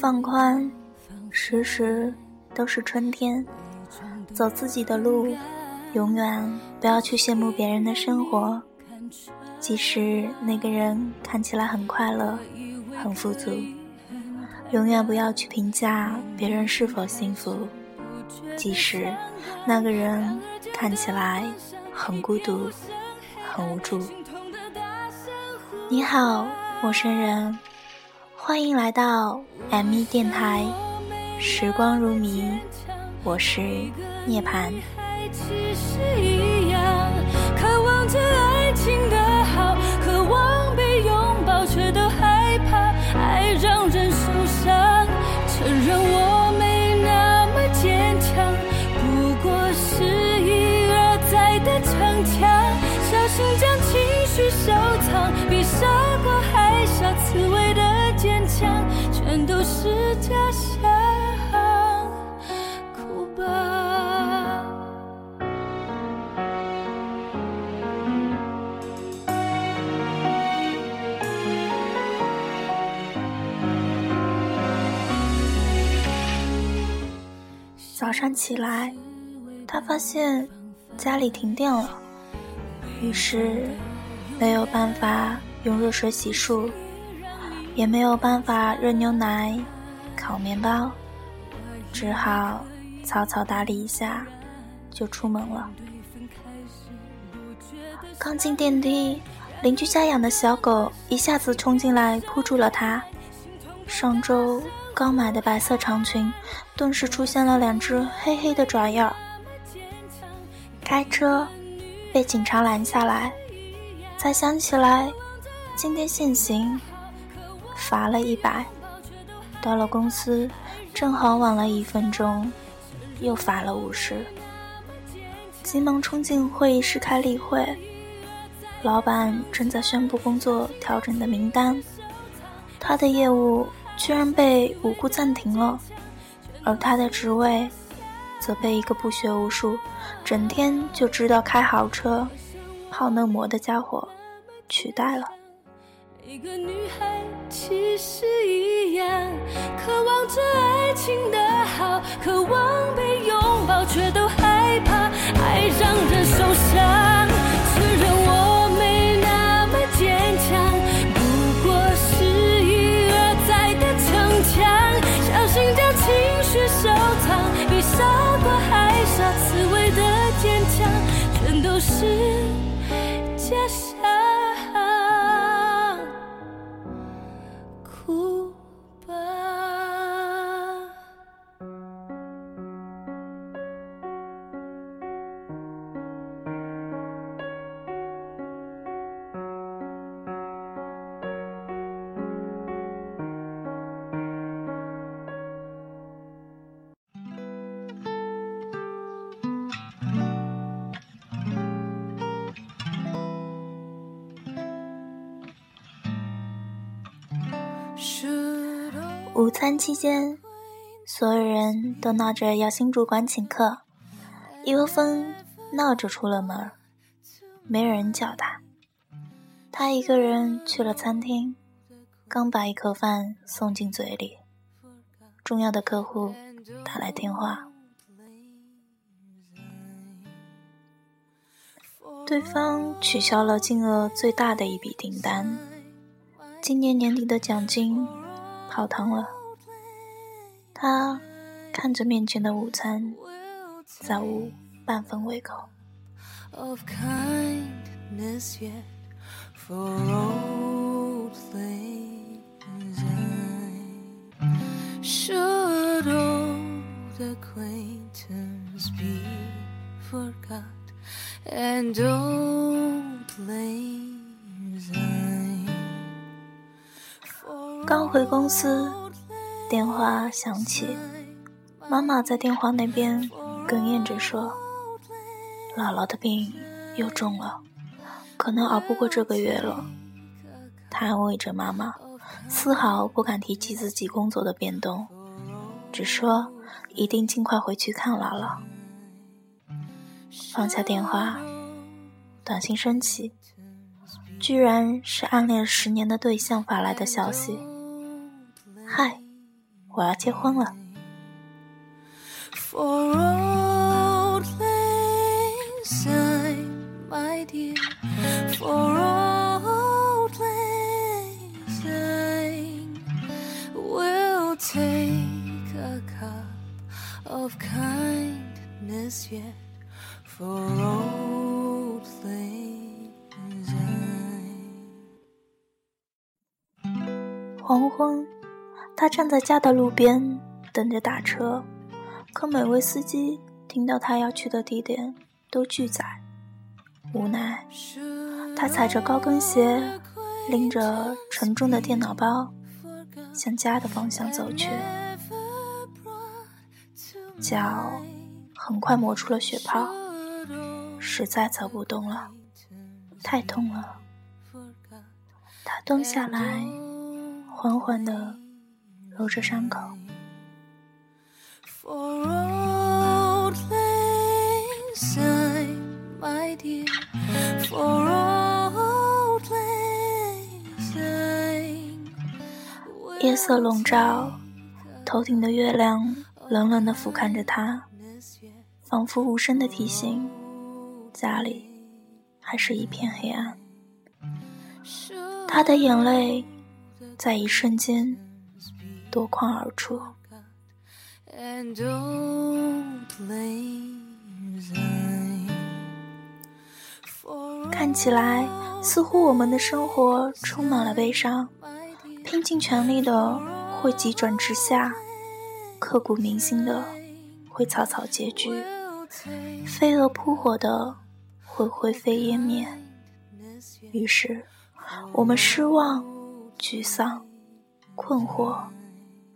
放宽，时时都是春天。走自己的路，永远不要去羡慕别人的生活，即使那个人看起来很快乐、很富足。永远不要去评价别人是否幸福，即使那个人看起来很孤独、很无助。你好，陌生人，欢迎来到 M 一电台，时光如迷，我是涅槃。渴望着爱情的好，渴望被拥抱，却都害怕爱让人受伤。承认我没那么坚强，不过是一而再的逞强。小心将情绪收藏，比傻瓜还傻，刺猬的坚强，全都是假象。哭吧。早上起来，他发现家里停电了，于是没有办法用热水洗漱，也没有办法热牛奶、烤面包，只好草草打理一下就出门了。刚进电梯，邻居家养的小狗一下子冲进来扑住了他。上周刚买的白色长裙，顿时出现了两只黑黑的爪印儿。开车被警察拦下来，才想起来今天限行，罚了一百。到了公司，正好晚了一分钟，又罚了五十。急忙冲进会议室开例会，老板正在宣布工作调整的名单，他的业务。居然被无故暂停了，而他的职位则被一个不学无术、整天就知道开豪车、泡嫩模的家伙取代了。每个女孩其实一样，渴望着爱情的好，渴望被拥抱，却都害怕爱让人受伤。午餐期间，所有人都闹着要新主管请客，一窝蜂闹着出了门，没人叫他。他一个人去了餐厅，刚把一口饭送进嘴里，重要的客户打来电话，对方取消了金额最大的一笔订单，今年年底的奖金泡汤了。他看着面前的午餐，再无半分胃口。of kindness yet for old 刚回公司，电话响起，妈妈在电话那边哽咽着说：“姥姥的病又重了，可能熬不过这个月了。”她安慰着妈妈，丝毫不敢提起自己工作的变动，只说一定尽快回去看姥姥。放下电话，短信升起，居然是暗恋十年的对象发来的消息：“嗨。”我要结婚了。黄昏。他站在家的路边等着打车，可每位司机听到他要去的地点都拒载。无奈，他踩着高跟鞋，拎着沉重的电脑包，向家的方向走去。脚很快磨出了血泡，实在走不动了，太痛了。他蹲下来，缓缓地。揉着伤口。夜色笼罩，头顶的月亮冷冷的俯瞰着他，仿佛无声的提醒：家里还是一片黑暗。他的眼泪在一瞬间。夺眶而出。看起来，似乎我们的生活充满了悲伤，拼尽全力的会急转直下，刻骨铭心的会草草结局，飞蛾扑火的会灰飞烟灭。于是，我们失望、沮丧、困惑。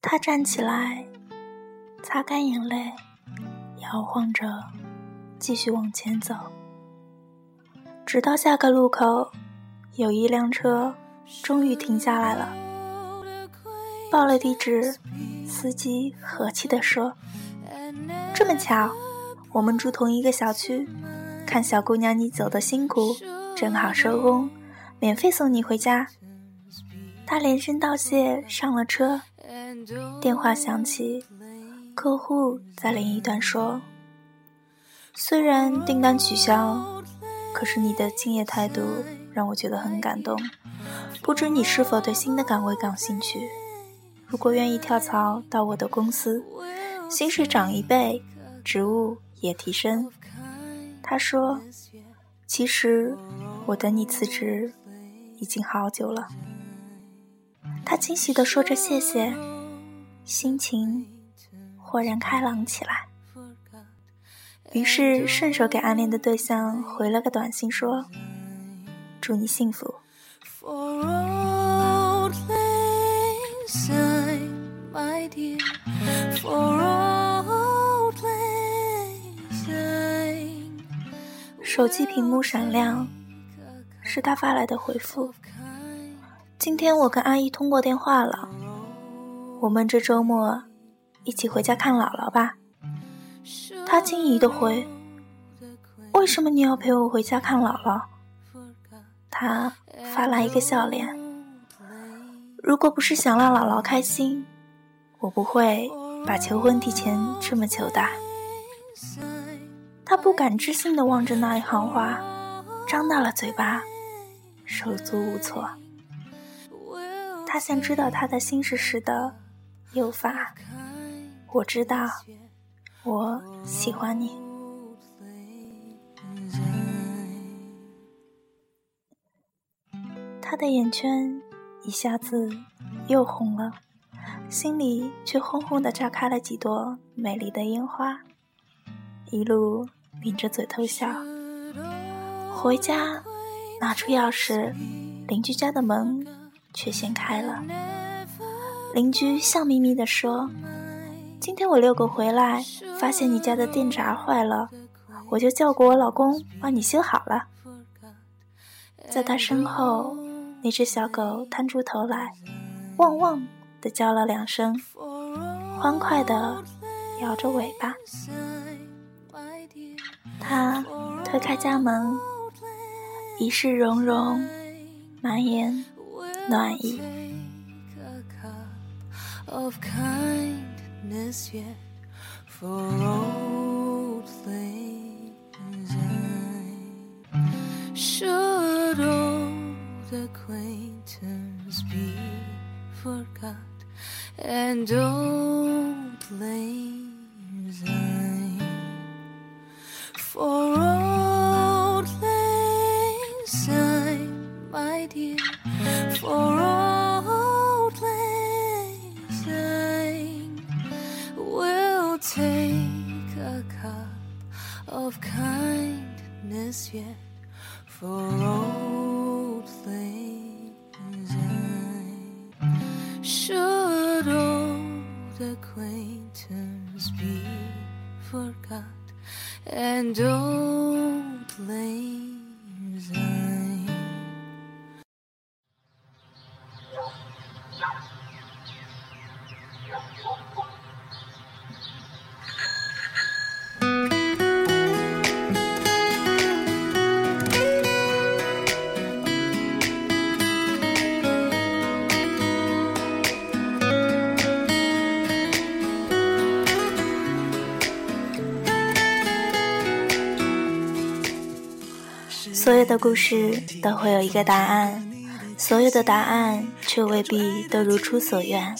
他站起来，擦干眼泪，摇晃着，继续往前走。直到下个路口，有一辆车终于停下来了。报了地址，司机和气地说：“这么巧，我们住同一个小区。”看小姑娘，你走的辛苦，正好收工，免费送你回家。他连声道谢，上了车。电话响起，客户在另一端说：“虽然订单取消，可是你的敬业态度让我觉得很感动。不知你是否对新的岗位感兴趣？如果愿意跳槽到我的公司，薪水涨一倍，职务也提升。”他说：“其实我等你辞职已经好久了。”他惊喜地说着谢谢，心情豁然开朗起来。于是顺手给暗恋的对象回了个短信，说：“祝你幸福。”手机屏幕闪亮，是他发来的回复。今天我跟阿姨通过电话了，我们这周末一起回家看姥姥吧。他惊疑的回：“为什么你要陪我回家看姥姥？”他发来一个笑脸：“如果不是想让姥姥开心，我不会把求婚提前这么久的。”他不敢置信地望着那一行话，张大了嘴巴，手足无措。他像知道他的心事似的，又发：“我知道，我喜欢你。”他的眼圈一下子又红了，心里却轰轰的炸开了几朵美丽的烟花，一路抿着嘴偷笑。回家拿出钥匙，邻居家的门却先开了。邻居笑眯眯地说：“今天我遛狗回来，发现你家的电闸坏了，我就叫过我老公帮你修好了。”在他身后。那只小狗探出头来，汪汪的叫了两声，欢快的摇着尾巴。他推开家门，一世融融，满眼暖意。acquaintance be forgot and old kindness yet for old things, should old acquaintance be forgot and old lang 所有的故事都会有一个答案，所有的答案却未必都如出所愿。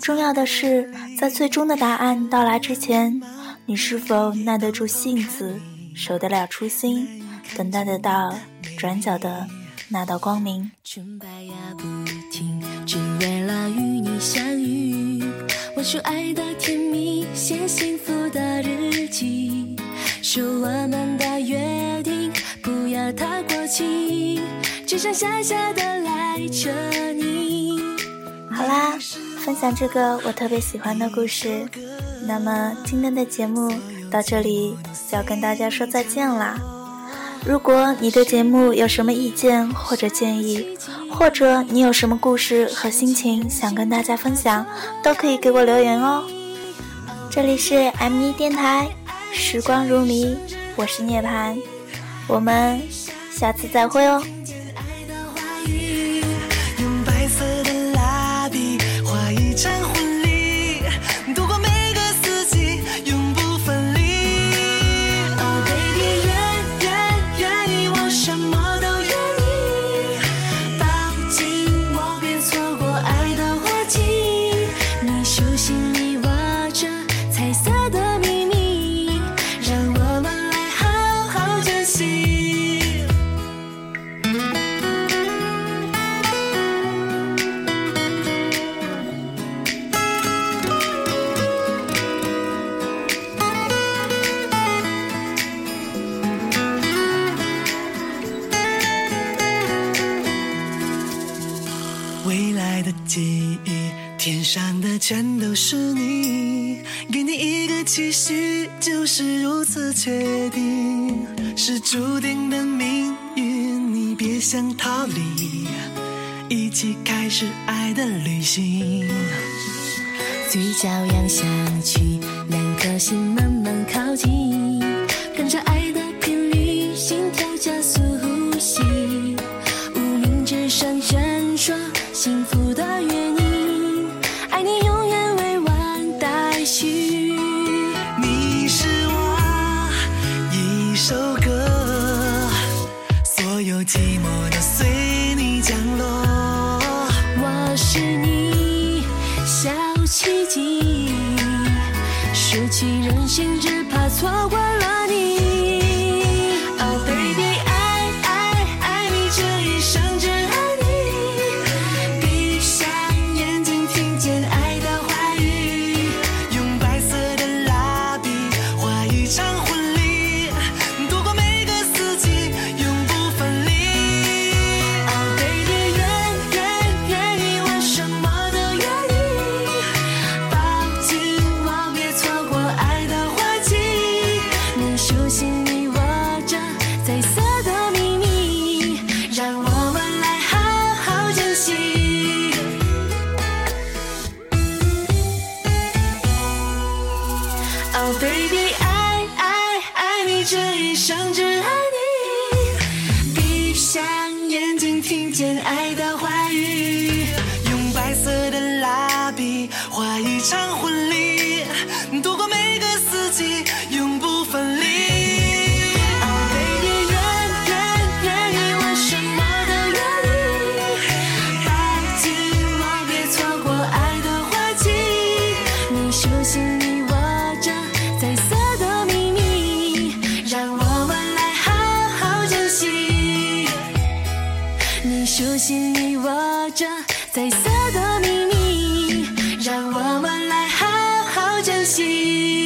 重要的是，在最终的答案到来之前，你是否耐得住性子，守得了初心，等待得到转角的那道光明。纯白呀不停，只为了与你相遇。我说爱的甜蜜，写幸福太过期，只剩下下的赖着你。好啦，分享这个我特别喜欢的故事。那么今天的节目到这里就要跟大家说再见啦。如果你对节目有什么意见或者建议，或者你有什么故事和心情想跟大家分享，都可以给我留言哦。这里是 M 一电台，时光如迷，我是涅槃。我们下次再会哦。定，是注定的命运，你别想逃离，一起开始爱的旅行。嘴角扬下去，两颗心慢慢靠近，跟着爱有寂寞都随你降落。我是你小奇迹。收起任性只怕错过了一场婚礼。心。